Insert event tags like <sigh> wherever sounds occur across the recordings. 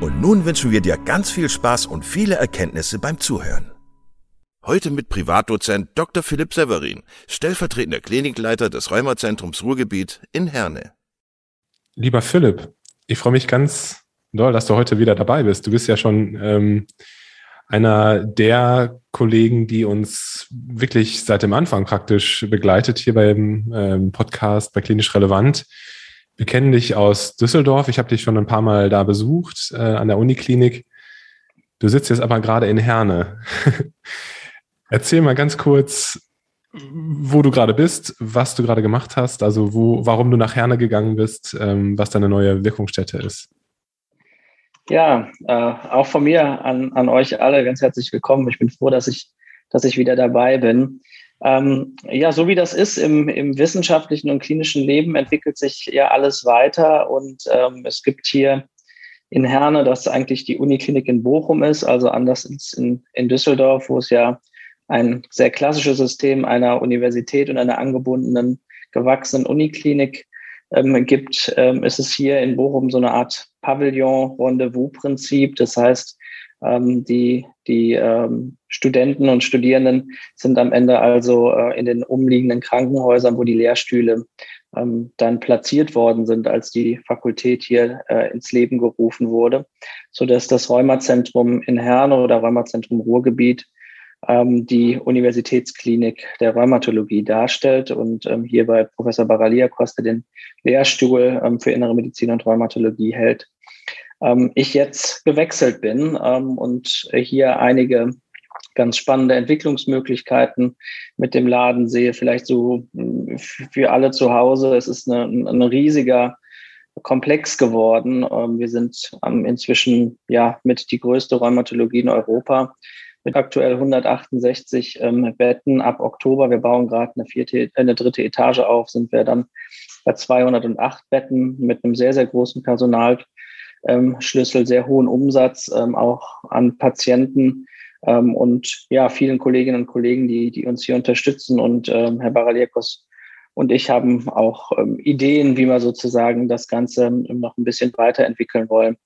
und nun wünschen wir dir ganz viel Spaß und viele Erkenntnisse beim Zuhören. Heute mit Privatdozent Dr. Philipp Severin, stellvertretender Klinikleiter des Rheumazentrums Ruhrgebiet in Herne. Lieber Philipp, ich freue mich ganz doll, dass du heute wieder dabei bist. Du bist ja schon ähm, einer der Kollegen, die uns wirklich seit dem Anfang praktisch begleitet hier beim ähm, Podcast bei Klinisch Relevant. Wir kennen dich aus Düsseldorf. Ich habe dich schon ein paar Mal da besucht, äh, an der Uniklinik. Du sitzt jetzt aber gerade in Herne. <laughs> Erzähl mal ganz kurz, wo du gerade bist, was du gerade gemacht hast, also wo, warum du nach Herne gegangen bist, ähm, was deine neue Wirkungsstätte ist. Ja, äh, auch von mir an, an euch alle ganz herzlich willkommen. Ich bin froh, dass ich, dass ich wieder dabei bin. Ähm, ja, so wie das ist im, im wissenschaftlichen und klinischen Leben, entwickelt sich ja alles weiter und ähm, es gibt hier in Herne, das eigentlich die Uniklinik in Bochum ist, also anders als in, in Düsseldorf, wo es ja ein sehr klassisches System einer Universität und einer angebundenen, gewachsenen Uniklinik ähm, gibt, ähm, ist es hier in Bochum so eine Art Pavillon-Rendezvous-Prinzip. Das heißt, ähm, die, die ähm, Studenten und Studierenden sind am Ende also äh, in den umliegenden Krankenhäusern, wo die Lehrstühle ähm, dann platziert worden sind, als die Fakultät hier äh, ins Leben gerufen wurde, so dass das Rheumazentrum in Herne oder Rheumazentrum Ruhrgebiet ähm, die Universitätsklinik der Rheumatologie darstellt und ähm, hier bei Professor Baralia Costa den Lehrstuhl ähm, für Innere Medizin und Rheumatologie hält ähm, ich jetzt gewechselt bin ähm, und hier einige ganz spannende Entwicklungsmöglichkeiten mit dem Laden sehe. Vielleicht so hm, für alle zu Hause. Es ist ein, ein riesiger Komplex geworden. Ähm, wir sind inzwischen ja mit die größte Rheumatologie in Europa mit aktuell 168 ähm, Betten. Ab Oktober, wir bauen gerade eine vierte, eine dritte Etage auf, sind wir dann bei 208 Betten mit einem sehr, sehr großen Personal ähm, Schlüssel, sehr hohen Umsatz, ähm, auch an Patienten ähm, und ja, vielen Kolleginnen und Kollegen, die, die uns hier unterstützen. Und ähm, Herr Baraliekos und ich haben auch ähm, Ideen, wie wir sozusagen das Ganze ähm, noch ein bisschen weiterentwickeln wollen,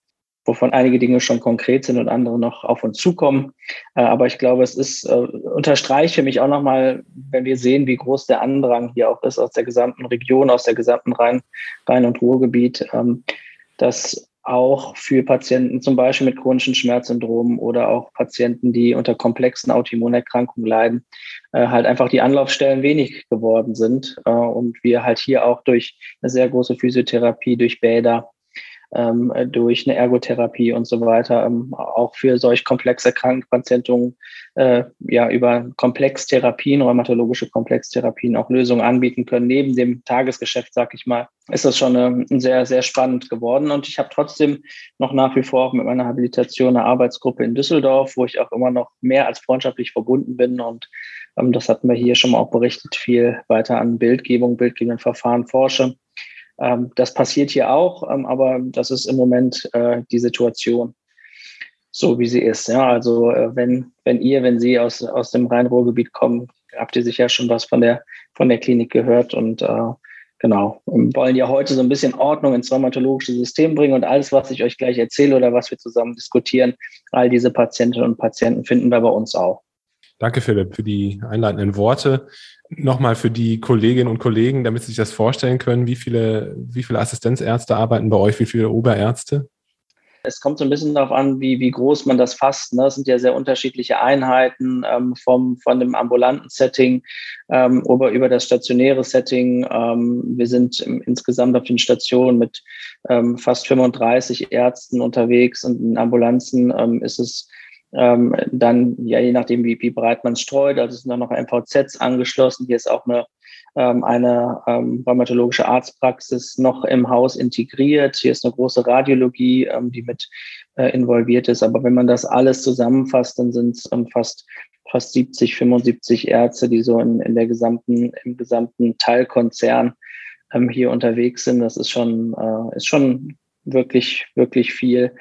wovon einige Dinge schon konkret sind und andere noch auf uns zukommen. Äh, aber ich glaube, es ist, äh, unterstreicht für mich auch nochmal, wenn wir sehen, wie groß der Andrang hier auch ist aus der gesamten Region, aus der gesamten Rhein-, Rhein und Ruhrgebiet, ähm, dass auch für Patienten zum Beispiel mit chronischen Schmerzsyndromen oder auch Patienten, die unter komplexen Autoimmunerkrankungen leiden, äh, halt einfach die Anlaufstellen wenig geworden sind. Äh, und wir halt hier auch durch eine sehr große Physiotherapie, durch Bäder ähm, durch eine Ergotherapie und so weiter, ähm, auch für solch komplexe Krankenpatienten äh, ja über Komplextherapien, rheumatologische Komplextherapien auch Lösungen anbieten können. Neben dem Tagesgeschäft, sag ich mal, ist das schon ähm, sehr, sehr spannend geworden. Und ich habe trotzdem noch nach wie vor auch mit meiner Habilitation eine Arbeitsgruppe in Düsseldorf, wo ich auch immer noch mehr als freundschaftlich verbunden bin. Und ähm, das hatten wir hier schon mal auch berichtet, viel weiter an Bildgebung, bildgebenden Verfahren forsche. Ähm, das passiert hier auch, ähm, aber das ist im Moment äh, die Situation, so wie sie ist. Ja, also äh, wenn, wenn ihr, wenn Sie aus, aus dem Rhein-Ruhr-Gebiet kommen, habt ihr sicher schon was von der, von der Klinik gehört und äh, genau, und wollen ja heute so ein bisschen Ordnung ins rheumatologische System bringen und alles, was ich euch gleich erzähle oder was wir zusammen diskutieren, all diese Patientinnen und Patienten finden wir bei uns auch. Danke, Philipp, für die einleitenden Worte. Nochmal für die Kolleginnen und Kollegen, damit Sie sich das vorstellen können, wie viele, wie viele Assistenzärzte arbeiten bei euch, wie viele Oberärzte? Es kommt so ein bisschen darauf an, wie, wie groß man das fasst. Ne? Es sind ja sehr unterschiedliche Einheiten ähm, vom, von dem ambulanten Setting ähm, über, über das stationäre Setting. Ähm, wir sind im, insgesamt auf den Stationen mit ähm, fast 35 Ärzten unterwegs und in Ambulanzen ähm, ist es ähm, dann, ja, je nachdem, wie, wie breit man streut, also sind dann noch MVZs angeschlossen. Hier ist auch eine, ähm, eine ähm, rheumatologische Arztpraxis noch im Haus integriert. Hier ist eine große Radiologie, ähm, die mit äh, involviert ist. Aber wenn man das alles zusammenfasst, dann sind es ähm, fast fast 70, 75 Ärzte, die so in, in der gesamten, im gesamten Teilkonzern ähm, hier unterwegs sind. Das ist schon, äh, ist schon wirklich, wirklich viel.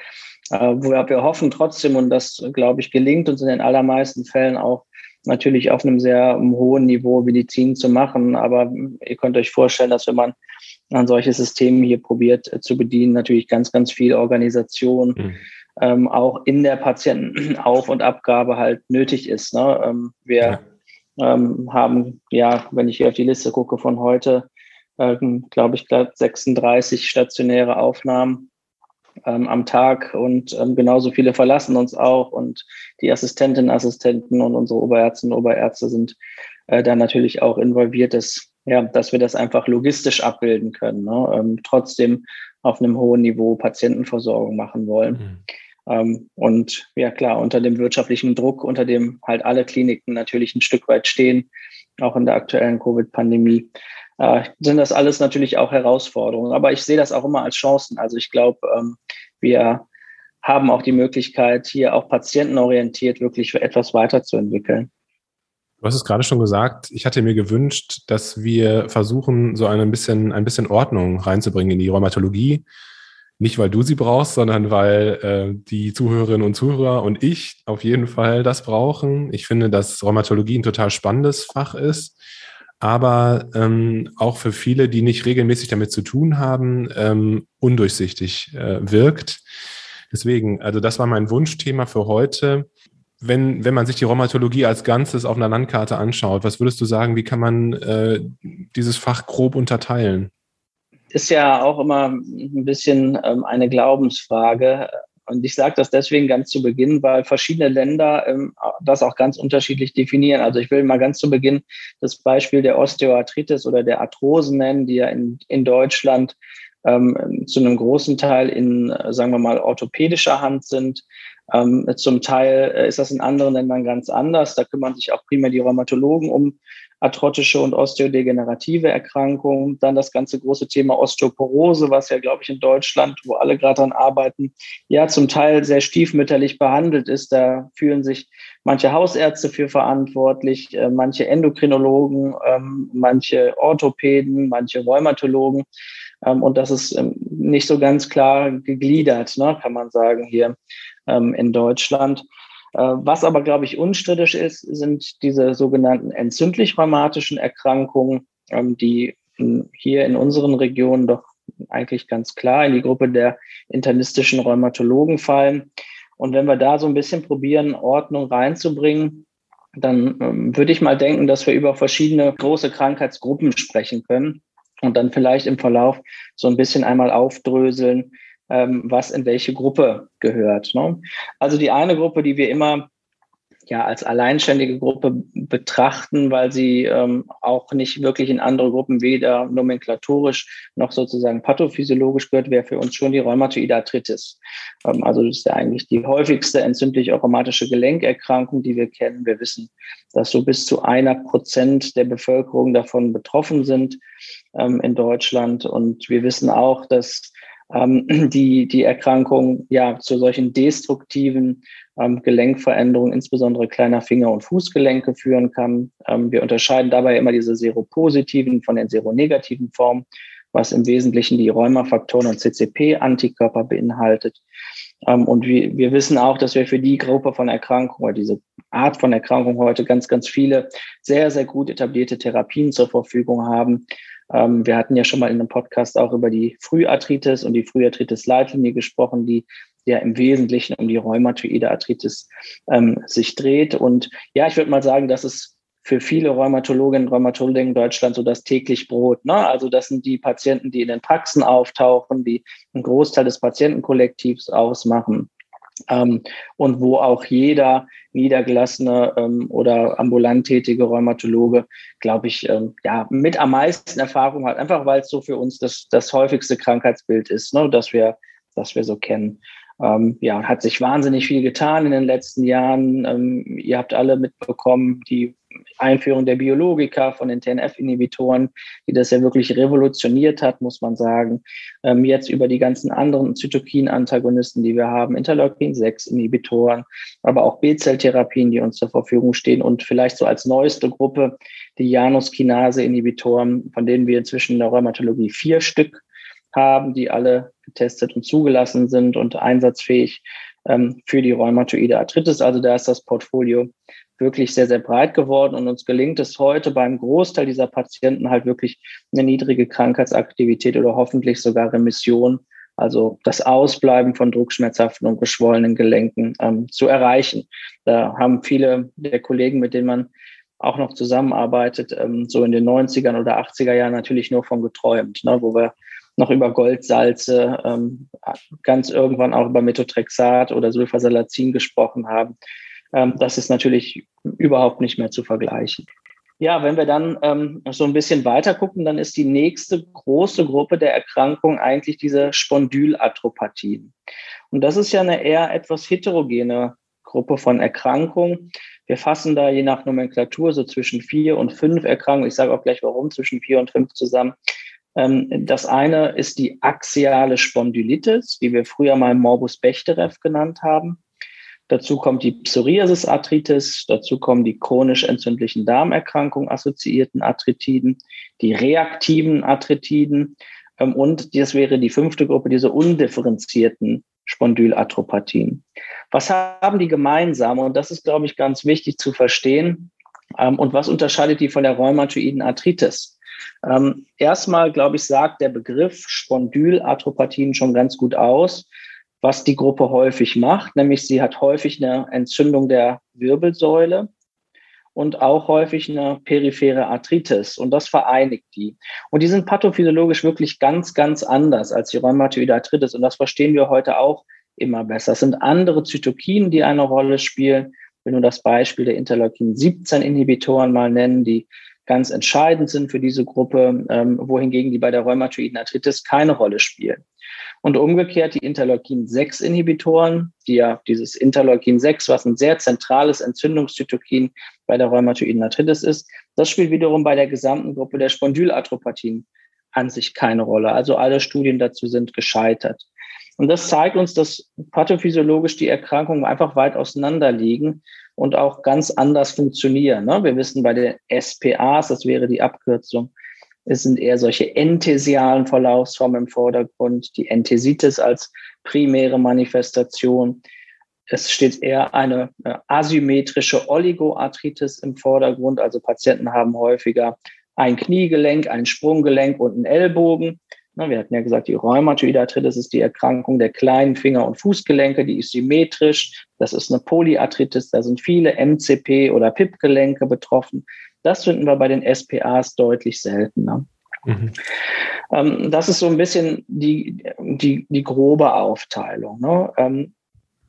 Äh, wo wir hoffen trotzdem, und das, glaube ich, gelingt uns in den allermeisten Fällen auch, natürlich auf einem sehr hohen Niveau Medizin zu machen. Aber ihr könnt euch vorstellen, dass wenn man ein solches System hier probiert äh, zu bedienen, natürlich ganz, ganz viel Organisation mhm. ähm, auch in der Patientenauf- <clears throat> und Abgabe halt nötig ist. Ne? Ähm, wir ja. ähm, haben, ja, wenn ich hier auf die Liste gucke von heute, ähm, glaube ich, 36 stationäre Aufnahmen ähm, am Tag und ähm, genauso viele verlassen uns auch und die Assistentinnen, Assistenten und unsere Oberärztinnen und Oberärzte sind äh, da natürlich auch involviert, dass, ja, dass wir das einfach logistisch abbilden können, ne? ähm, trotzdem auf einem hohen Niveau Patientenversorgung machen wollen. Mhm. Ähm, und ja klar, unter dem wirtschaftlichen Druck, unter dem halt alle Kliniken natürlich ein Stück weit stehen, auch in der aktuellen Covid-Pandemie, äh, sind das alles natürlich auch Herausforderungen. Aber ich sehe das auch immer als Chancen. Also ich glaube, ähm, wir haben auch die Möglichkeit, hier auch patientenorientiert wirklich etwas weiterzuentwickeln. Du hast es gerade schon gesagt, ich hatte mir gewünscht, dass wir versuchen, so ein bisschen, ein bisschen Ordnung reinzubringen in die Rheumatologie. Nicht, weil du sie brauchst, sondern weil äh, die Zuhörerinnen und Zuhörer und ich auf jeden Fall das brauchen. Ich finde, dass Rheumatologie ein total spannendes Fach ist aber ähm, auch für viele, die nicht regelmäßig damit zu tun haben, ähm, undurchsichtig äh, wirkt. Deswegen, also das war mein Wunschthema für heute. Wenn, wenn man sich die Rheumatologie als Ganzes auf einer Landkarte anschaut, was würdest du sagen, wie kann man äh, dieses Fach grob unterteilen? Ist ja auch immer ein bisschen ähm, eine Glaubensfrage. Und ich sage das deswegen ganz zu Beginn, weil verschiedene Länder ähm, das auch ganz unterschiedlich definieren. Also ich will mal ganz zu Beginn das Beispiel der Osteoarthritis oder der Arthrosen nennen, die ja in, in Deutschland ähm, zu einem großen Teil in, sagen wir mal, orthopädischer Hand sind. Ähm, zum Teil äh, ist das in anderen Ländern ganz anders. Da kümmern sich auch primär die Rheumatologen um arthrotische und osteodegenerative Erkrankungen. Dann das ganze große Thema Osteoporose, was ja, glaube ich, in Deutschland, wo alle gerade dran arbeiten, ja zum Teil sehr stiefmütterlich behandelt ist. Da fühlen sich manche Hausärzte für verantwortlich, äh, manche Endokrinologen, ähm, manche Orthopäden, manche Rheumatologen. Ähm, und das ist ähm, nicht so ganz klar gegliedert, ne, kann man sagen, hier in Deutschland. Äh, was aber, glaube ich, unstrittig ist, sind diese sogenannten entzündlich-rheumatischen Erkrankungen, ähm, die in, hier in unseren Regionen doch eigentlich ganz klar in die Gruppe der internistischen Rheumatologen fallen. Und wenn wir da so ein bisschen probieren, Ordnung reinzubringen, dann ähm, würde ich mal denken, dass wir über verschiedene große Krankheitsgruppen sprechen können und dann vielleicht im Verlauf so ein bisschen einmal aufdröseln, ähm, was in welche Gruppe gehört. Ne? Also die eine Gruppe, die wir immer ja als alleinständige Gruppe betrachten, weil sie ähm, auch nicht wirklich in andere Gruppen weder nomenklatorisch noch sozusagen pathophysiologisch gehört, wäre für uns schon die Rheumatoide Arthritis. Ähm, also das ist ja eigentlich die häufigste entzündliche rheumatische Gelenkerkrankung, die wir kennen. Wir wissen, dass so bis zu einer Prozent der Bevölkerung davon betroffen sind ähm, in Deutschland. Und wir wissen auch, dass ähm, <clears throat> die, die Erkrankung ja zu solchen destruktiven ähm, Gelenkveränderungen, insbesondere kleiner Finger- und Fußgelenke führen kann. Ähm, wir unterscheiden dabei immer diese seropositiven von den seronegativen Formen, was im Wesentlichen die Rheumafaktoren und CCP-Antikörper beinhaltet. Ähm, und wir, wir wissen auch, dass wir für die Gruppe von Erkrankungen oder diese Art von Erkrankung heute ganz, ganz viele sehr, sehr gut etablierte Therapien zur Verfügung haben. Ähm, wir hatten ja schon mal in einem Podcast auch über die Früharthritis und die Früharthritis-Leitlinie gesprochen, die ja im Wesentlichen um die rheumatoide Arthritis ähm, sich dreht. Und ja, ich würde mal sagen, das ist für viele Rheumatologinnen und Rheumatologen in Deutschland so das täglich Brot. Ne? Also das sind die Patienten, die in den Praxen auftauchen, die einen Großteil des Patientenkollektivs ausmachen. Ähm, und wo auch jeder niedergelassene ähm, oder ambulant tätige Rheumatologe, glaube ich, ähm, ja, mit am meisten Erfahrung hat, einfach weil es so für uns das, das häufigste Krankheitsbild ist, ne, das wir, das wir so kennen. Ähm, ja, hat sich wahnsinnig viel getan in den letzten Jahren. Ähm, ihr habt alle mitbekommen, die Einführung der Biologika von den TNF-Inhibitoren, die das ja wirklich revolutioniert hat, muss man sagen. Ähm, jetzt über die ganzen anderen Zytokin-Antagonisten, die wir haben, Interleukin-6-Inhibitoren, aber auch B-Zelltherapien, die uns zur Verfügung stehen und vielleicht so als neueste Gruppe die Janus-Kinase-Inhibitoren, von denen wir inzwischen in der Rheumatologie vier Stück haben, die alle getestet und zugelassen sind und einsatzfähig ähm, für die rheumatoide Arthritis. Also da ist das Portfolio wirklich sehr, sehr breit geworden und uns gelingt es heute beim Großteil dieser Patienten halt wirklich eine niedrige Krankheitsaktivität oder hoffentlich sogar Remission, also das Ausbleiben von druckschmerzhaften und geschwollenen Gelenken ähm, zu erreichen. Da haben viele der Kollegen, mit denen man auch noch zusammenarbeitet, ähm, so in den 90ern oder 80er Jahren natürlich nur von geträumt, ne, wo wir noch über Goldsalze, ähm, ganz irgendwann auch über Methotrexat oder Sulfasalazin gesprochen haben. Ähm, das ist natürlich überhaupt nicht mehr zu vergleichen. Ja, wenn wir dann ähm, so ein bisschen weiter gucken, dann ist die nächste große Gruppe der Erkrankung eigentlich diese Spondylatropathien. Und das ist ja eine eher etwas heterogene Gruppe von Erkrankungen. Wir fassen da je nach Nomenklatur so zwischen vier und fünf Erkrankungen. Ich sage auch gleich warum zwischen vier und fünf zusammen. Ähm, das eine ist die axiale Spondylitis, die wir früher mal Morbus Bechterew genannt haben. Dazu kommt die Psoriasis-Arthritis, dazu kommen die chronisch entzündlichen Darmerkrankungen assoziierten Arthritiden, die reaktiven Arthritiden ähm, und das wäre die fünfte Gruppe, diese undifferenzierten Spondylatropathien. Was haben die gemeinsam? Und das ist, glaube ich, ganz wichtig zu verstehen. Ähm, und was unterscheidet die von der rheumatoiden Arthritis? Ähm, erstmal, glaube ich, sagt der Begriff Spondylatropathien schon ganz gut aus, was die Gruppe häufig macht, nämlich sie hat häufig eine Entzündung der Wirbelsäule und auch häufig eine periphere Arthritis und das vereinigt die. Und die sind pathophysiologisch wirklich ganz, ganz anders als die rheumatoide Arthritis und das verstehen wir heute auch immer besser. Es sind andere Zytokine, die eine Rolle spielen. Ich will nur das Beispiel der Interleukin-17-Inhibitoren mal nennen, die ganz entscheidend sind für diese Gruppe, ähm, wohingegen die bei der rheumatoiden Arthritis keine Rolle spielen. Und umgekehrt die Interleukin-6-Inhibitoren, die ja dieses Interleukin-6, was ein sehr zentrales Entzündungszytokin bei der rheumatoiden Arthritis ist, das spielt wiederum bei der gesamten Gruppe der Spondylatropathien an sich keine Rolle. Also alle Studien dazu sind gescheitert. Und das zeigt uns, dass pathophysiologisch die Erkrankungen einfach weit auseinander liegen und auch ganz anders funktionieren. Ne? Wir wissen bei den SPAs, das wäre die Abkürzung, es sind eher solche enthesialen Verlaufsformen im Vordergrund, die Enthesitis als primäre Manifestation. Es steht eher eine asymmetrische Oligoarthritis im Vordergrund. Also Patienten haben häufiger ein Kniegelenk, ein Sprunggelenk und einen Ellbogen. Wir hatten ja gesagt, die Rheumatoide Arthritis ist die Erkrankung der kleinen Finger- und Fußgelenke, die ist symmetrisch. Das ist eine Polyarthritis, da sind viele MCP- oder PIP-Gelenke betroffen. Das finden wir bei den SPAs deutlich seltener. Mhm. Ähm, das ist so ein bisschen die, die, die grobe Aufteilung. Ne? Ähm,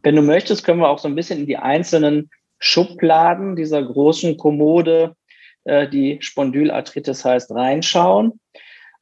wenn du möchtest, können wir auch so ein bisschen in die einzelnen Schubladen dieser großen Kommode, äh, die Spondylarthritis heißt, reinschauen.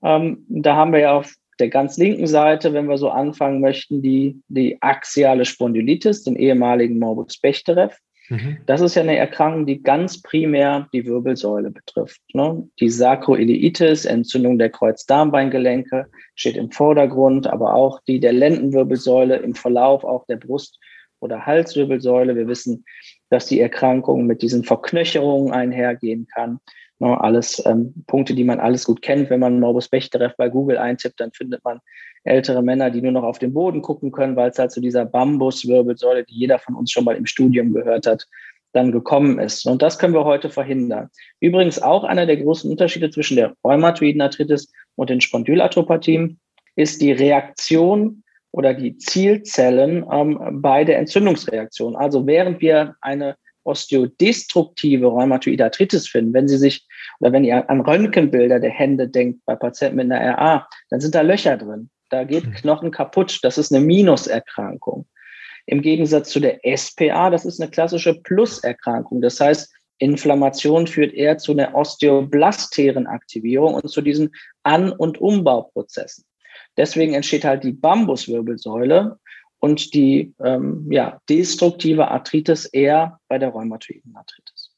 Ähm, da haben wir ja auf der ganz linken Seite, wenn wir so anfangen möchten, die, die axiale Spondylitis, den ehemaligen Morbus Bechterew. Mhm. Das ist ja eine Erkrankung, die ganz primär die Wirbelsäule betrifft. Ne? Die Sakroiliitis, Entzündung der Kreuzdarmbeingelenke, steht im Vordergrund, aber auch die der Lendenwirbelsäule im Verlauf auch der Brust- oder Halswirbelsäule. Wir wissen, dass die Erkrankung mit diesen Verknöcherungen einhergehen kann. Ne, alles ähm, Punkte, die man alles gut kennt. Wenn man Morbus Bechterew bei Google eintippt, dann findet man ältere Männer, die nur noch auf den Boden gucken können, weil es halt zu so dieser Bambuswirbelsäule, die jeder von uns schon mal im Studium gehört hat, dann gekommen ist. Und das können wir heute verhindern. Übrigens auch einer der großen Unterschiede zwischen der rheumatoiden Arthritis und den Spondylarthropathien ist die Reaktion oder die Zielzellen ähm, bei der Entzündungsreaktion. Also während wir eine osteodestruktive rheumatoide Arthritis finden, wenn Sie sich oder wenn ihr an Röntgenbilder der Hände denkt bei Patienten mit einer RA, dann sind da Löcher drin. Da geht hm. Knochen kaputt. Das ist eine Minuserkrankung. Im Gegensatz zu der SPA, das ist eine klassische Pluserkrankung. Das heißt, Inflammation führt eher zu einer osteoblasteren Aktivierung und zu diesen An- und Umbauprozessen. Deswegen entsteht halt die Bambuswirbelsäule und die ähm, ja, destruktive Arthritis eher bei der rheumatoiden Arthritis.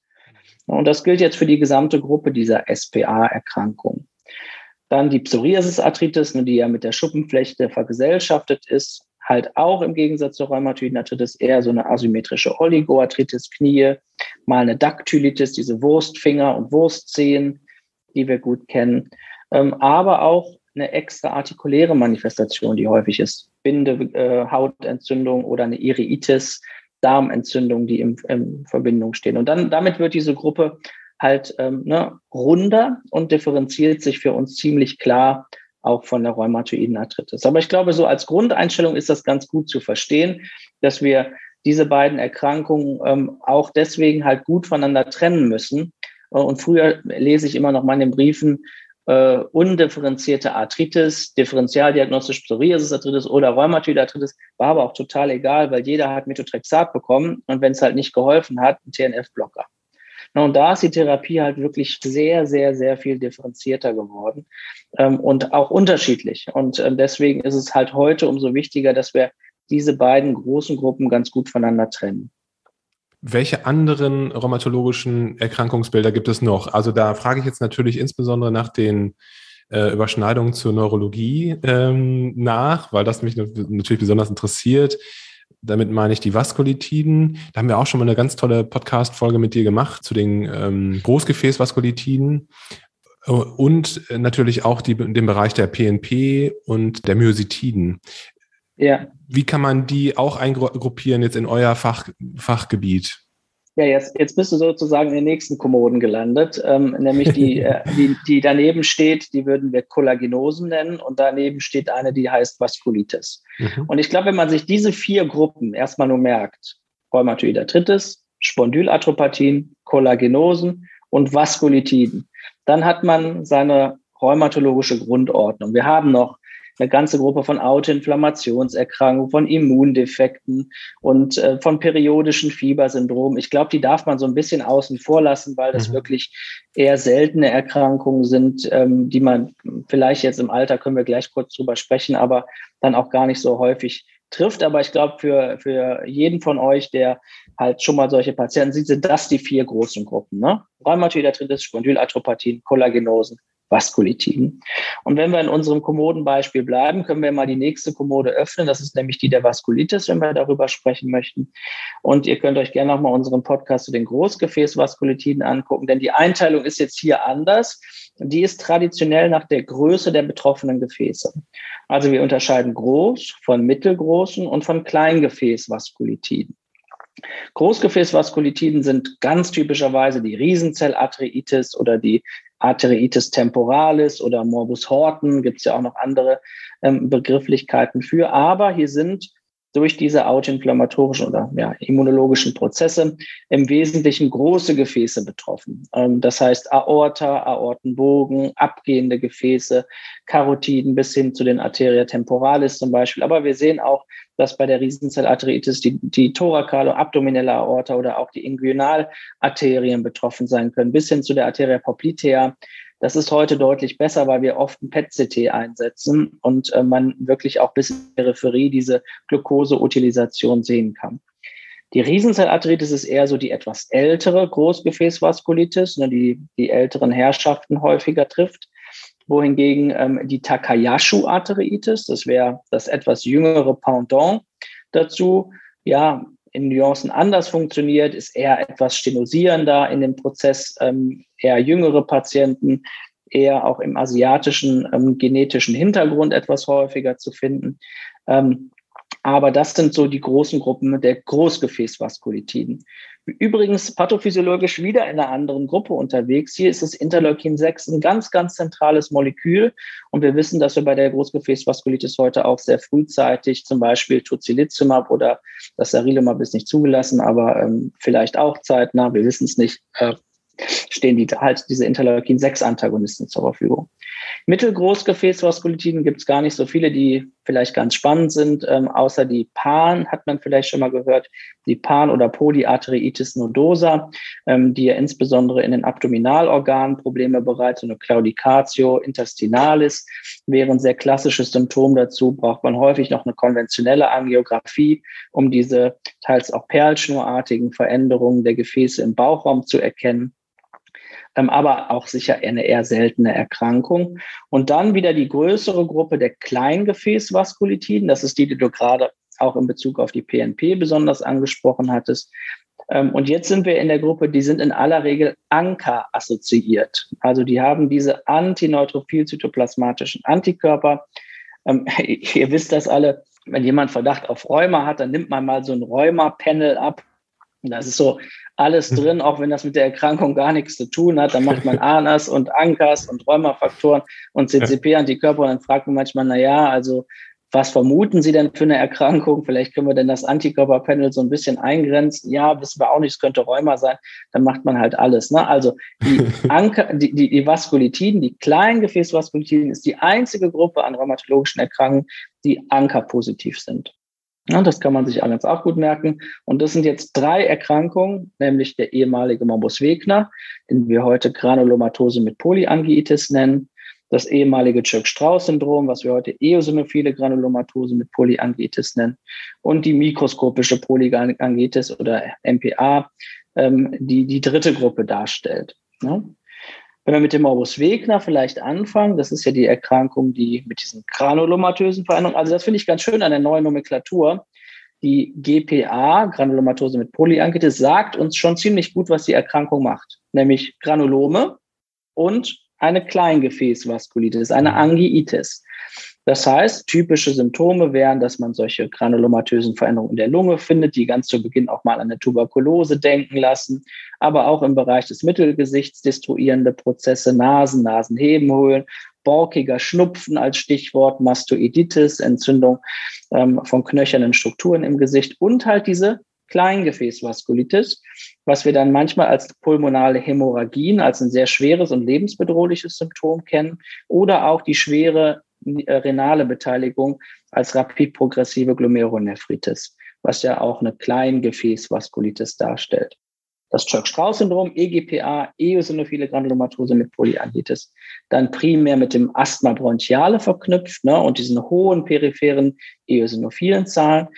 Und das gilt jetzt für die gesamte Gruppe dieser SPA-Erkrankungen. Dann die Psoriasis-Arthritis, die ja mit der Schuppenflechte vergesellschaftet ist, halt auch im Gegensatz zur rheumatoiden Arthritis eher so eine asymmetrische Oligoarthritis, Knie, mal eine Daktylitis, diese Wurstfinger und Wurstzehen, die wir gut kennen, ähm, aber auch eine extraartikuläre Manifestation, die häufig ist. Bindehautentzündung äh, oder eine Iriitis, Darmentzündung, die in, in Verbindung stehen. Und dann damit wird diese Gruppe halt ähm, ne, runder und differenziert sich für uns ziemlich klar auch von der rheumatoiden Arthritis. Aber ich glaube, so als Grundeinstellung ist das ganz gut zu verstehen, dass wir diese beiden Erkrankungen ähm, auch deswegen halt gut voneinander trennen müssen. Und früher lese ich immer noch mal in den Briefen, äh, undifferenzierte Arthritis, differentialdiagnostisch Psoriasis-Arthritis oder Rheumatoid-Arthritis, war aber auch total egal, weil jeder hat Methotrexat bekommen und wenn es halt nicht geholfen hat, ein TNF-Blocker. Und da ist die Therapie halt wirklich sehr, sehr, sehr viel differenzierter geworden ähm, und auch unterschiedlich. Und ähm, deswegen ist es halt heute umso wichtiger, dass wir diese beiden großen Gruppen ganz gut voneinander trennen. Welche anderen rheumatologischen Erkrankungsbilder gibt es noch? Also da frage ich jetzt natürlich insbesondere nach den äh, Überschneidungen zur Neurologie ähm, nach, weil das mich natürlich besonders interessiert. Damit meine ich die Vaskulitiden. Da haben wir auch schon mal eine ganz tolle Podcast-Folge mit dir gemacht zu den ähm, Großgefäßvaskulitiden und natürlich auch die, den Bereich der PNP und der Myositiden. Ja. Wie kann man die auch eingruppieren jetzt in euer Fach, Fachgebiet? Ja, jetzt, jetzt bist du sozusagen in den nächsten Kommoden gelandet, ähm, nämlich die, <laughs> äh, die, die daneben steht, die würden wir Kollagenosen nennen und daneben steht eine, die heißt Vaskulitis. Mhm. Und ich glaube, wenn man sich diese vier Gruppen erstmal nur merkt, Rheumatoid Arthritis, Spondylarthropathien, Kollagenosen und Vaskulitiden, dann hat man seine rheumatologische Grundordnung. Wir haben noch eine ganze Gruppe von Autoinflammationserkrankungen, von Immundefekten und äh, von periodischen Fiebersyndromen. Ich glaube, die darf man so ein bisschen außen vor lassen, weil das mhm. wirklich eher seltene Erkrankungen sind, ähm, die man vielleicht jetzt im Alter, können wir gleich kurz drüber sprechen, aber dann auch gar nicht so häufig trifft. Aber ich glaube, für, für jeden von euch, der halt schon mal solche Patienten sieht, sind das die vier großen Gruppen. Ne? Rheumatoid Arthritis, Spondylarthropathien, Kollagenosen, Vaskulitiden. Und wenn wir in unserem Kommodenbeispiel bleiben, können wir mal die nächste Kommode öffnen. Das ist nämlich die der Vaskulitis, wenn wir darüber sprechen möchten. Und ihr könnt euch gerne nochmal unseren Podcast zu den Großgefäßvaskulitiden angucken, denn die Einteilung ist jetzt hier anders. Die ist traditionell nach der Größe der betroffenen Gefäße. Also wir unterscheiden groß von mittelgroßen und von Kleingefäßvaskulitiden. Großgefäßvaskulitiden sind ganz typischerweise die Riesenzellarteritis oder die Arteriitis temporalis oder Morbus Horton, gibt es ja auch noch andere ähm, Begrifflichkeiten für. Aber hier sind durch diese autoinflammatorischen oder ja, immunologischen Prozesse im Wesentlichen große Gefäße betroffen. Ähm, das heißt Aorta, Aortenbogen, abgehende Gefäße, Karotiden bis hin zu den Arteria temporalis zum Beispiel. Aber wir sehen auch, dass bei der Riesenzellarteritis die, die thorakale, abdominelle Aorta oder auch die Inguinalarterien betroffen sein können, bis hin zu der Arteria poplitea. Das ist heute deutlich besser, weil wir oft ein PET-CT einsetzen und äh, man wirklich auch bis in die Peripherie diese Glukoseutilization sehen kann. Die Riesenzellarteritis ist eher so die etwas ältere Großgefäßvaskulitis, ne, die die älteren Herrschaften häufiger trifft wohingegen ähm, die Takayashu-Arteriitis, das wäre das etwas jüngere Pendant dazu, ja, in Nuancen anders funktioniert, ist eher etwas stenosierender in dem Prozess, ähm, eher jüngere Patienten, eher auch im asiatischen ähm, genetischen Hintergrund etwas häufiger zu finden. Ähm, aber das sind so die großen Gruppen der Großgefäßvaskulitiden. Übrigens pathophysiologisch wieder in einer anderen Gruppe unterwegs. Hier ist das Interleukin 6 ein ganz, ganz zentrales Molekül. Und wir wissen, dass wir bei der Großgefäßvaskulitis heute auch sehr frühzeitig zum Beispiel Tocilizumab oder das Sarilumab ist nicht zugelassen, aber ähm, vielleicht auch zeitnah, wir wissen es nicht, äh, stehen die halt diese Interleukin-6-Antagonisten zur Verfügung. Mittelgroßgefäßvaskulitiden gibt es gar nicht so viele, die vielleicht ganz spannend sind. Ähm, außer die PAN hat man vielleicht schon mal gehört, die PAN oder Polyarteritis nodosa, ähm, die ja insbesondere in den Abdominalorganen Probleme bereitet, eine Claudicatio intestinalis wäre ein sehr klassisches Symptom dazu. Braucht man häufig noch eine konventionelle Angiografie, um diese teils auch perlschnurartigen Veränderungen der Gefäße im Bauchraum zu erkennen. Ähm, aber auch sicher eine eher seltene Erkrankung. Und dann wieder die größere Gruppe der Kleingefäßvaskulitiden. Das ist die, die du gerade auch in Bezug auf die PNP besonders angesprochen hattest. Ähm, und jetzt sind wir in der Gruppe, die sind in aller Regel Anker assoziiert. Also die haben diese antineutrophil-zytoplasmatischen Antikörper. Ähm, <laughs> ihr wisst das alle, wenn jemand Verdacht auf Rheuma hat, dann nimmt man mal so ein Rheuma-Panel ab. Das ist so alles mhm. drin, auch wenn das mit der Erkrankung gar nichts zu tun hat. Dann macht man ANAS und ANKAS und Rheumafaktoren und CCP-Antikörper und dann fragt man manchmal, na ja, also was vermuten Sie denn für eine Erkrankung? Vielleicht können wir denn das Antikörperpanel so ein bisschen eingrenzen. Ja, wissen wir auch nicht, es könnte Rheuma sein. Dann macht man halt alles. Ne? Also die, <laughs> Anker, die, die, die Vaskulitiden, die kleinen Gefäßvaskulitiden, ist die einzige Gruppe an rheumatologischen Erkrankungen, die ankerpositiv sind. Ja, das kann man sich alles auch gut merken. Und das sind jetzt drei Erkrankungen, nämlich der ehemalige Morbus Wegner, den wir heute Granulomatose mit Polyangiitis nennen, das ehemalige Church-Strauss-Syndrom, was wir heute eosinophile Granulomatose mit Polyangiitis nennen, und die mikroskopische Polyangiitis oder MPA, ähm, die die dritte Gruppe darstellt. Ja? Wenn wir mit dem Morbus Wegner vielleicht anfangen, das ist ja die Erkrankung, die mit diesen granulomatösen Veränderungen, also das finde ich ganz schön an der neuen Nomenklatur. Die GPA, Granulomatose mit Polyangitis, sagt uns schon ziemlich gut, was die Erkrankung macht, nämlich Granulome und eine Kleingefäßvaskulitis, eine Angiitis. Das heißt, typische Symptome wären, dass man solche granulomatösen Veränderungen in der Lunge findet, die ganz zu Beginn auch mal an eine Tuberkulose denken lassen, aber auch im Bereich des Mittelgesichts destruierende Prozesse, Nasen, Nasenhebenhöhlen, borkiger Schnupfen als Stichwort, Mastoiditis, Entzündung ähm, von knöchernen Strukturen im Gesicht und halt diese Kleingefäßvaskulitis, was wir dann manchmal als pulmonale Hämorrhagien, als ein sehr schweres und lebensbedrohliches Symptom kennen, oder auch die schwere renale Beteiligung als rapid progressive Glomerulonephritis, was ja auch eine Kleingefäßvaskulitis darstellt. Das Church-Strauss-Syndrom, EGPA, eosinophile Granulomatose mit Polyangitis, dann primär mit dem Asthma bronchiale verknüpft ne, und diesen hohen peripheren eosinophilen Zahlen.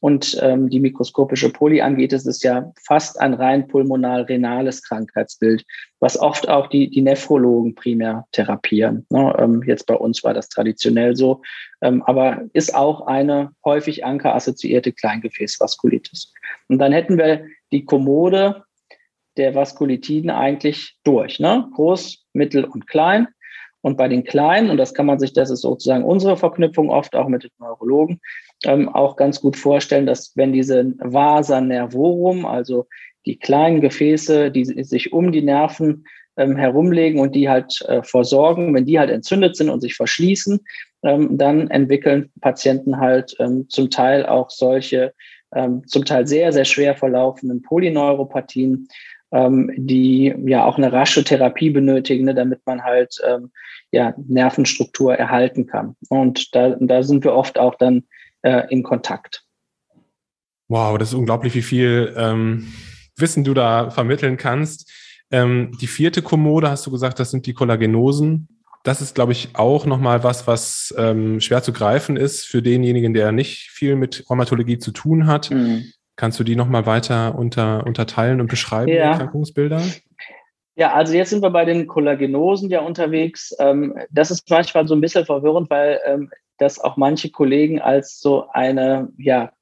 Und ähm, die mikroskopische Polyangitis ist ja fast ein rein pulmonal-renales Krankheitsbild, was oft auch die, die Nephrologen primär therapieren. Ne? Ähm, jetzt bei uns war das traditionell so, ähm, aber ist auch eine häufig ankerassoziierte Kleingefäßvaskulitis. Und dann hätten wir die Kommode der Vaskulitiden eigentlich durch. Ne? Groß, mittel und klein. Und bei den Kleinen, und das kann man sich, das ist sozusagen unsere Verknüpfung oft auch mit den Neurologen, ähm, auch ganz gut vorstellen, dass wenn diese Vasa nervorum, also die kleinen Gefäße, die sich um die Nerven ähm, herumlegen und die halt äh, versorgen, wenn die halt entzündet sind und sich verschließen, ähm, dann entwickeln Patienten halt ähm, zum Teil auch solche ähm, zum Teil sehr, sehr schwer verlaufenden Polyneuropathien, ähm, die ja auch eine rasche Therapie benötigen, ne, damit man halt ähm, ja, Nervenstruktur erhalten kann. Und da, da sind wir oft auch dann äh, in Kontakt. Wow, das ist unglaublich, wie viel ähm, Wissen du da vermitteln kannst. Ähm, die vierte Kommode, hast du gesagt, das sind die Kollagenosen. Das ist, glaube ich, auch nochmal was, was ähm, schwer zu greifen ist für denjenigen, der nicht viel mit Rheumatologie zu tun hat. Mhm. Kannst du die nochmal weiter unter, unterteilen und beschreiben, ja. die Erkrankungsbilder? Ja, also jetzt sind wir bei den Kollagenosen ja unterwegs. Ähm, das ist manchmal so ein bisschen verwirrend, weil ähm, das auch manche Kollegen als so eine ja,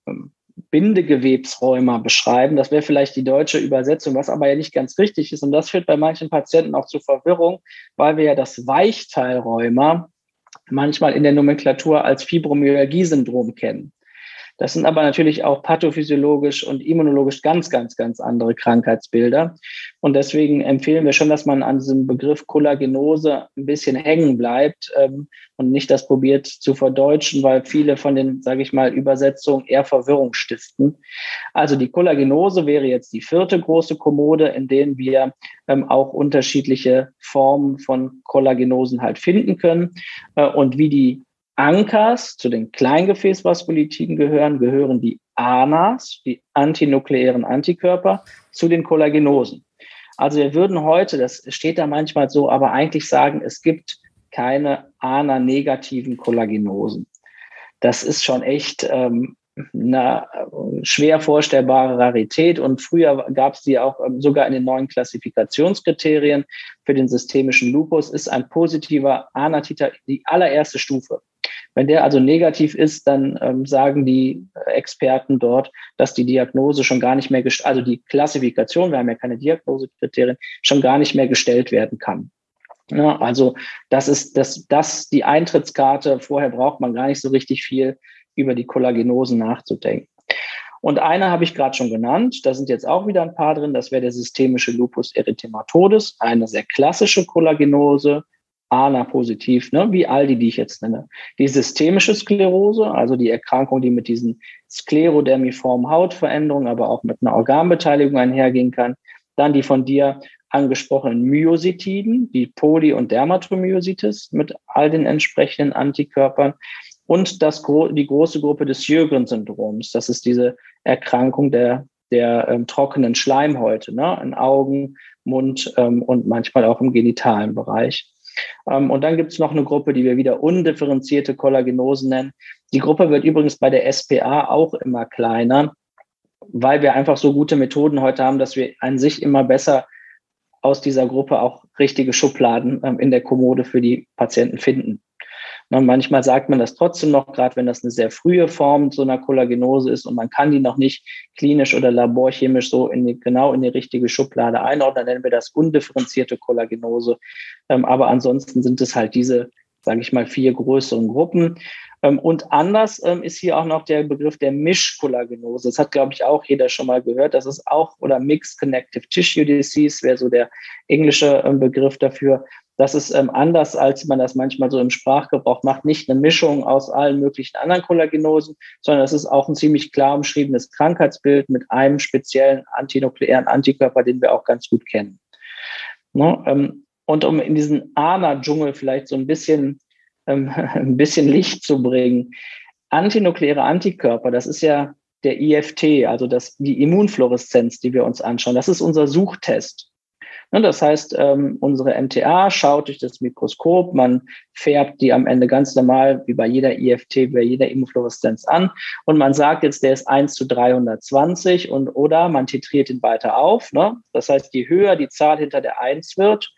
Bindegewebsrheuma beschreiben. Das wäre vielleicht die deutsche Übersetzung, was aber ja nicht ganz richtig ist. Und das führt bei manchen Patienten auch zu Verwirrung, weil wir ja das Weichteilrheuma manchmal in der Nomenklatur als Fibromyalgie-Syndrom kennen. Das sind aber natürlich auch pathophysiologisch und immunologisch ganz, ganz, ganz andere Krankheitsbilder. Und deswegen empfehlen wir schon, dass man an diesem Begriff Kollagenose ein bisschen hängen bleibt ähm, und nicht das probiert zu verdeutschen, weil viele von den, sage ich mal, Übersetzungen eher Verwirrung stiften. Also die Kollagenose wäre jetzt die vierte große Kommode, in denen wir ähm, auch unterschiedliche Formen von Kollagenosen halt finden können. Äh, und wie die Ankers zu den Kleingefäßvaskulitiden gehören, gehören die ANAs, die antinukleären Antikörper, zu den Kollagenosen. Also wir würden heute, das steht da manchmal so, aber eigentlich sagen, es gibt keine ANA-negativen Kollagenosen. Das ist schon echt ähm, eine schwer vorstellbare Rarität. Und früher gab es die auch ähm, sogar in den neuen Klassifikationskriterien für den systemischen Lupus, ist ein positiver ANA-Titer die allererste Stufe. Wenn der also negativ ist, dann ähm, sagen die Experten dort, dass die Diagnose schon gar nicht mehr, also die Klassifikation, wir haben ja keine Diagnosekriterien, schon gar nicht mehr gestellt werden kann. Ja, also das ist das, das die Eintrittskarte. Vorher braucht man gar nicht so richtig viel über die Kollagenosen nachzudenken. Und eine habe ich gerade schon genannt, da sind jetzt auch wieder ein paar drin, das wäre der systemische Lupus erythematodes, eine sehr klassische Kollagenose, ANA-positiv, ne, wie all die, die ich jetzt nenne. Die systemische Sklerose, also die Erkrankung, die mit diesen sklerodermiformen Hautveränderungen, aber auch mit einer Organbeteiligung einhergehen kann. Dann die von dir angesprochenen Myositiden, die Poly- und Dermatomyositis mit all den entsprechenden Antikörpern und das, die große Gruppe des Sjögren-Syndroms. Das ist diese Erkrankung der, der ähm, trockenen Schleimhäute ne, in Augen, Mund ähm, und manchmal auch im genitalen Bereich. Ähm, und dann gibt es noch eine Gruppe, die wir wieder undifferenzierte Kollagenosen nennen. Die Gruppe wird übrigens bei der SPA auch immer kleiner, weil wir einfach so gute Methoden heute haben, dass wir an sich immer besser aus dieser Gruppe auch richtige Schubladen ähm, in der Kommode für die Patienten finden. Na, manchmal sagt man das trotzdem noch, gerade wenn das eine sehr frühe Form so einer Kollagenose ist und man kann die noch nicht klinisch oder laborchemisch so in die, genau in die richtige Schublade einordnen, nennen wir das undifferenzierte Kollagenose. Ähm, aber ansonsten sind es halt diese, sage ich mal, vier größeren Gruppen. Ähm, und anders ähm, ist hier auch noch der Begriff der Mischkollagenose. Das hat, glaube ich, auch jeder schon mal gehört. Das ist auch, oder Mixed Connective Tissue Disease wäre so der englische Begriff dafür. Das ist ähm, anders, als man das manchmal so im Sprachgebrauch macht, nicht eine Mischung aus allen möglichen anderen Kollagenosen, sondern es ist auch ein ziemlich klar umschriebenes Krankheitsbild mit einem speziellen antinukleären Antikörper, den wir auch ganz gut kennen. Ne? Ähm, und um in diesen ANA-Dschungel vielleicht so ein bisschen, ähm, <laughs> ein bisschen Licht zu bringen, antinukleäre Antikörper, das ist ja der IFT, also das, die Immunfluoreszenz, die wir uns anschauen. Das ist unser Suchtest. Ne, das heißt, ähm, unsere MTA schaut durch das Mikroskop, man färbt die am Ende ganz normal, wie bei jeder IFT, bei jeder Immunfluoreszenz an und man sagt jetzt, der ist 1 zu 320 und oder man titriert ihn weiter auf. Ne? Das heißt, je höher die Zahl hinter der 1 wird,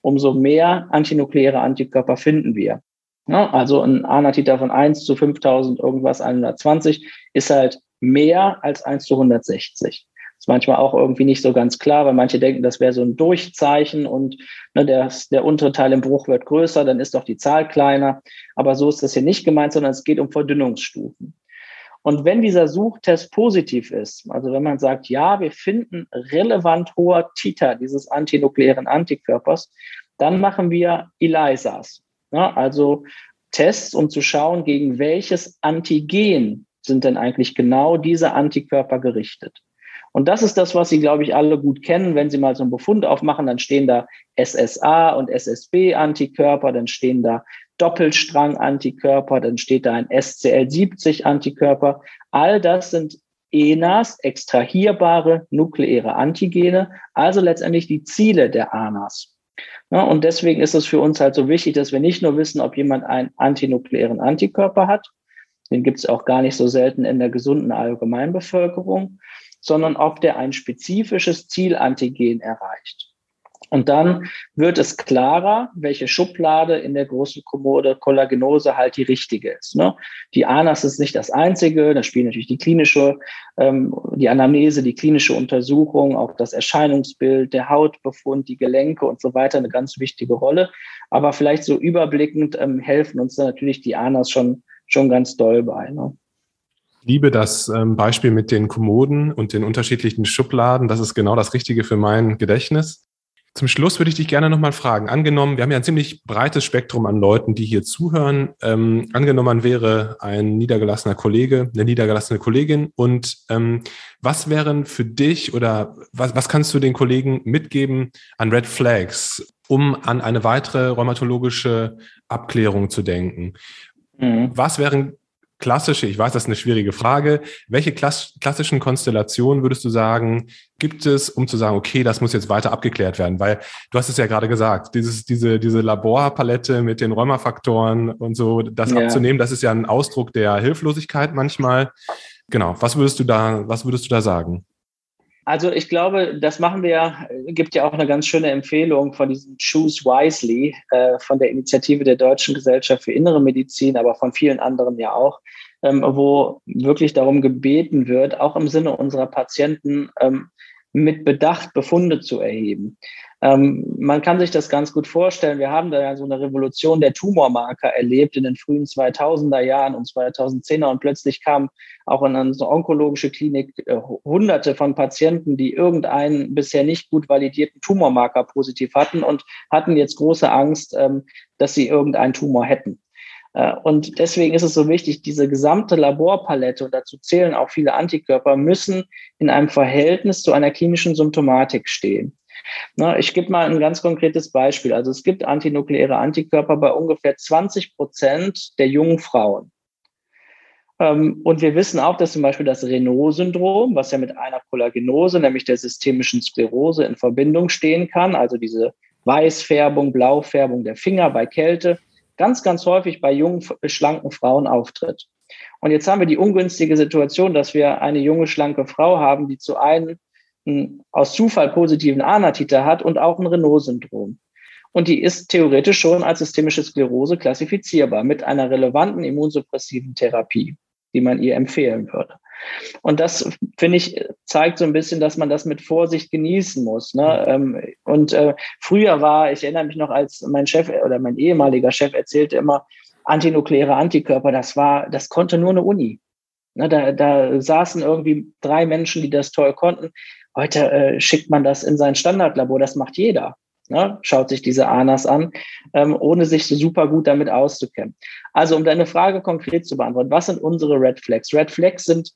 umso mehr antinukleäre Antikörper finden wir. Ne? Also ein A-Titer von 1 zu 5000 irgendwas 120 ist halt mehr als 1 zu 160 ist manchmal auch irgendwie nicht so ganz klar, weil manche denken, das wäre so ein Durchzeichen und ne, der, der untere Teil im Bruch wird größer, dann ist doch die Zahl kleiner. Aber so ist das hier nicht gemeint, sondern es geht um Verdünnungsstufen. Und wenn dieser Suchtest positiv ist, also wenn man sagt, ja, wir finden relevant hoher Titer dieses antinukleären Antikörpers, dann machen wir ELISAs. Ja, also Tests, um zu schauen, gegen welches Antigen sind denn eigentlich genau diese Antikörper gerichtet. Und das ist das, was Sie, glaube ich, alle gut kennen. Wenn Sie mal so einen Befund aufmachen, dann stehen da SSA und SSB-Antikörper, dann stehen da Doppelstrang-Antikörper, dann steht da ein SCL70-Antikörper. All das sind ENAs, extrahierbare nukleäre Antigene, also letztendlich die Ziele der ANAs. Ja, und deswegen ist es für uns halt so wichtig, dass wir nicht nur wissen, ob jemand einen antinukleären Antikörper hat, den gibt es auch gar nicht so selten in der gesunden Allgemeinbevölkerung, sondern ob der ein spezifisches Zielantigen erreicht. Und dann wird es klarer, welche Schublade in der großen Kommode Kollagenose halt die richtige ist. Ne? Die ANAS ist nicht das einzige, da spielt natürlich die klinische, ähm, die Anamnese, die klinische Untersuchung, auch das Erscheinungsbild, der Hautbefund, die Gelenke und so weiter eine ganz wichtige Rolle. Aber vielleicht so überblickend ähm, helfen uns da natürlich die ANAS schon, schon ganz doll bei. Ne? Liebe das ähm, Beispiel mit den Kommoden und den unterschiedlichen Schubladen. Das ist genau das Richtige für mein Gedächtnis. Zum Schluss würde ich dich gerne nochmal fragen. Angenommen, wir haben ja ein ziemlich breites Spektrum an Leuten, die hier zuhören. Ähm, angenommen, wäre ein niedergelassener Kollege, eine niedergelassene Kollegin. Und ähm, was wären für dich oder was, was kannst du den Kollegen mitgeben an Red Flags, um an eine weitere rheumatologische Abklärung zu denken? Mhm. Was wären klassische, ich weiß, das ist eine schwierige Frage, welche klassischen Konstellationen würdest du sagen, gibt es, um zu sagen, okay, das muss jetzt weiter abgeklärt werden? Weil du hast es ja gerade gesagt, dieses, diese, diese Laborpalette mit den Rheumafaktoren und so, das ja. abzunehmen, das ist ja ein Ausdruck der Hilflosigkeit manchmal. Genau, was würdest du da, was würdest du da sagen? Also ich glaube, das machen wir, gibt ja auch eine ganz schöne Empfehlung von diesem Choose Wisely, äh, von der Initiative der Deutschen Gesellschaft für Innere Medizin, aber von vielen anderen ja auch, ähm, wo wirklich darum gebeten wird, auch im Sinne unserer Patienten ähm, mit Bedacht Befunde zu erheben. Ähm, man kann sich das ganz gut vorstellen. Wir haben da ja so eine Revolution der Tumormarker erlebt in den frühen 2000er Jahren und 2010er und plötzlich kamen auch in unsere onkologische Klinik äh, hunderte von Patienten, die irgendeinen bisher nicht gut validierten Tumormarker positiv hatten und hatten jetzt große Angst, ähm, dass sie irgendeinen Tumor hätten. Äh, und deswegen ist es so wichtig, diese gesamte Laborpalette, und dazu zählen auch viele Antikörper, müssen in einem Verhältnis zu einer klinischen Symptomatik stehen. Na, ich gebe mal ein ganz konkretes Beispiel. Also es gibt antinukleäre Antikörper bei ungefähr 20 Prozent der jungen Frauen. Ähm, und wir wissen auch, dass zum Beispiel das Renault-Syndrom, was ja mit einer Kollagenose, nämlich der systemischen Sklerose, in Verbindung stehen kann, also diese Weißfärbung, Blaufärbung der Finger bei Kälte, ganz, ganz häufig bei jungen, schlanken Frauen auftritt. Und jetzt haben wir die ungünstige Situation, dass wir eine junge, schlanke Frau haben, die zu einem einen aus Zufall positiven ANA-Titer hat und auch ein Renault-Syndrom. Und die ist theoretisch schon als systemische Sklerose klassifizierbar mit einer relevanten immunsuppressiven Therapie, die man ihr empfehlen würde. Und das, finde ich, zeigt so ein bisschen, dass man das mit Vorsicht genießen muss. Ne? Ähm, und äh, früher war, ich erinnere mich noch, als mein Chef oder mein ehemaliger Chef erzählte immer, antinukleäre Antikörper, das war, das konnte nur eine Uni. Ne, da, da saßen irgendwie drei Menschen, die das toll konnten. Heute äh, schickt man das in sein Standardlabor, das macht jeder. Ne? Schaut sich diese ANAs an, ähm, ohne sich so super gut damit auszukennen. Also, um deine Frage konkret zu beantworten, was sind unsere Red Flags? Red Flags sind,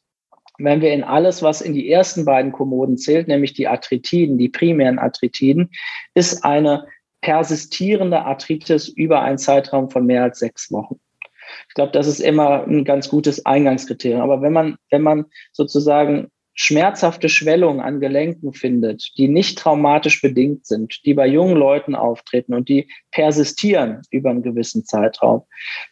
wenn wir in alles, was in die ersten beiden Kommoden zählt, nämlich die Arthritiden, die primären Arthritiden, ist eine persistierende Arthritis über einen Zeitraum von mehr als sechs Wochen. Ich glaube, das ist immer ein ganz gutes Eingangskriterium. Aber wenn man, wenn man sozusagen schmerzhafte Schwellungen an Gelenken findet, die nicht traumatisch bedingt sind, die bei jungen Leuten auftreten und die persistieren über einen gewissen Zeitraum,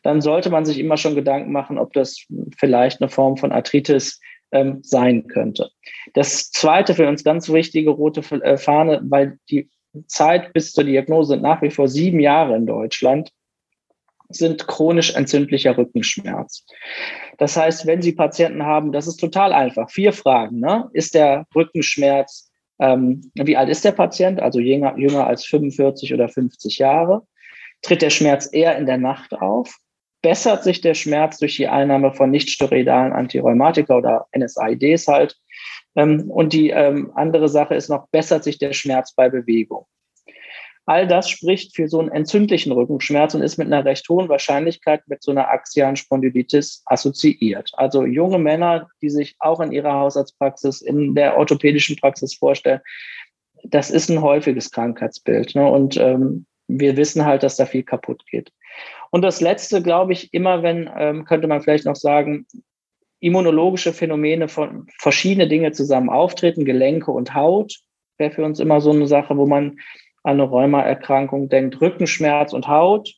dann sollte man sich immer schon Gedanken machen, ob das vielleicht eine Form von Arthritis ähm, sein könnte. Das zweite für uns ganz wichtige rote äh, Fahne, weil die Zeit bis zur Diagnose sind nach wie vor sieben Jahre in Deutschland sind chronisch entzündlicher Rückenschmerz. Das heißt, wenn Sie Patienten haben, das ist total einfach. Vier Fragen. Ne? Ist der Rückenschmerz, ähm, wie alt ist der Patient? Also jünger, jünger als 45 oder 50 Jahre. Tritt der Schmerz eher in der Nacht auf? Bessert sich der Schmerz durch die Einnahme von nichtsteroidalen Antirheumatika oder NSAIDs halt? Ähm, und die ähm, andere Sache ist noch, bessert sich der Schmerz bei Bewegung? All das spricht für so einen entzündlichen Rückenschmerz und ist mit einer recht hohen Wahrscheinlichkeit mit so einer axialen Spondylitis assoziiert. Also junge Männer, die sich auch in ihrer Hausarztpraxis, in der orthopädischen Praxis vorstellen, das ist ein häufiges Krankheitsbild. Ne? Und ähm, wir wissen halt, dass da viel kaputt geht. Und das Letzte, glaube ich, immer wenn, ähm, könnte man vielleicht noch sagen, immunologische Phänomene von verschiedene Dinge zusammen auftreten, Gelenke und Haut, wäre für uns immer so eine Sache, wo man eine Rheumaerkrankung denkt, Rückenschmerz und Haut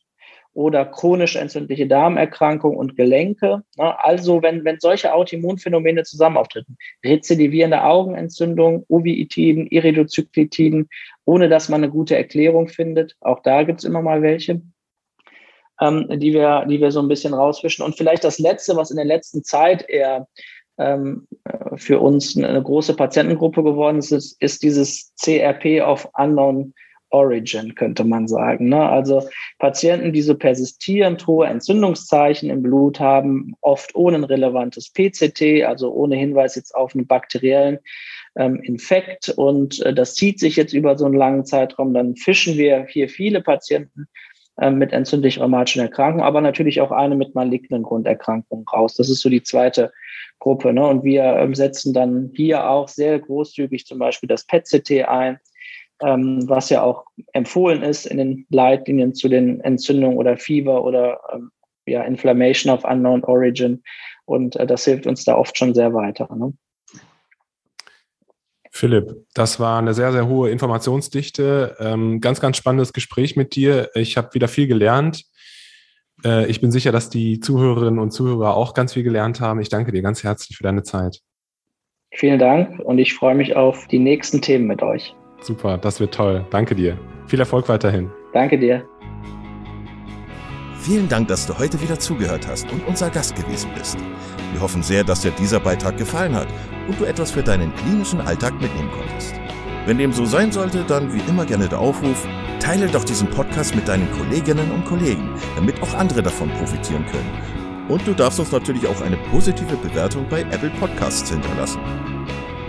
oder chronisch entzündliche Darmerkrankung und Gelenke. Also wenn, wenn solche Autoimmunphänomene zusammen auftreten, rezidivierende Augenentzündung, Uveitiden, Iridozyklitiden, ohne dass man eine gute Erklärung findet, auch da gibt's immer mal welche, ähm, die, wir, die wir so ein bisschen rausfischen. Und vielleicht das Letzte, was in der letzten Zeit eher ähm, äh, für uns eine große Patientengruppe geworden ist, ist dieses CRP auf Unknown Origin, könnte man sagen. Ne? Also Patienten, die so persistierend hohe Entzündungszeichen im Blut haben, oft ohne ein relevantes PCT, also ohne Hinweis jetzt auf einen bakteriellen ähm, Infekt. Und äh, das zieht sich jetzt über so einen langen Zeitraum. Dann fischen wir hier viele Patienten äh, mit entzündlich-rheumatischen Erkrankungen, aber natürlich auch eine mit malignen Grunderkrankungen raus. Das ist so die zweite Gruppe. Ne? Und wir ähm, setzen dann hier auch sehr großzügig zum Beispiel das PET-CT ein ähm, was ja auch empfohlen ist in den Leitlinien zu den Entzündungen oder Fieber oder ähm, ja, Inflammation of Unknown Origin. Und äh, das hilft uns da oft schon sehr weiter. Ne? Philipp, das war eine sehr, sehr hohe Informationsdichte. Ähm, ganz, ganz spannendes Gespräch mit dir. Ich habe wieder viel gelernt. Äh, ich bin sicher, dass die Zuhörerinnen und Zuhörer auch ganz viel gelernt haben. Ich danke dir ganz herzlich für deine Zeit. Vielen Dank und ich freue mich auf die nächsten Themen mit euch. Super, das wird toll. Danke dir. Viel Erfolg weiterhin. Danke dir. Vielen Dank, dass du heute wieder zugehört hast und unser Gast gewesen bist. Wir hoffen sehr, dass dir dieser Beitrag gefallen hat und du etwas für deinen klinischen Alltag mitnehmen konntest. Wenn dem so sein sollte, dann wie immer gerne der Aufruf, teile doch diesen Podcast mit deinen Kolleginnen und Kollegen, damit auch andere davon profitieren können. Und du darfst uns natürlich auch eine positive Bewertung bei Apple Podcasts hinterlassen.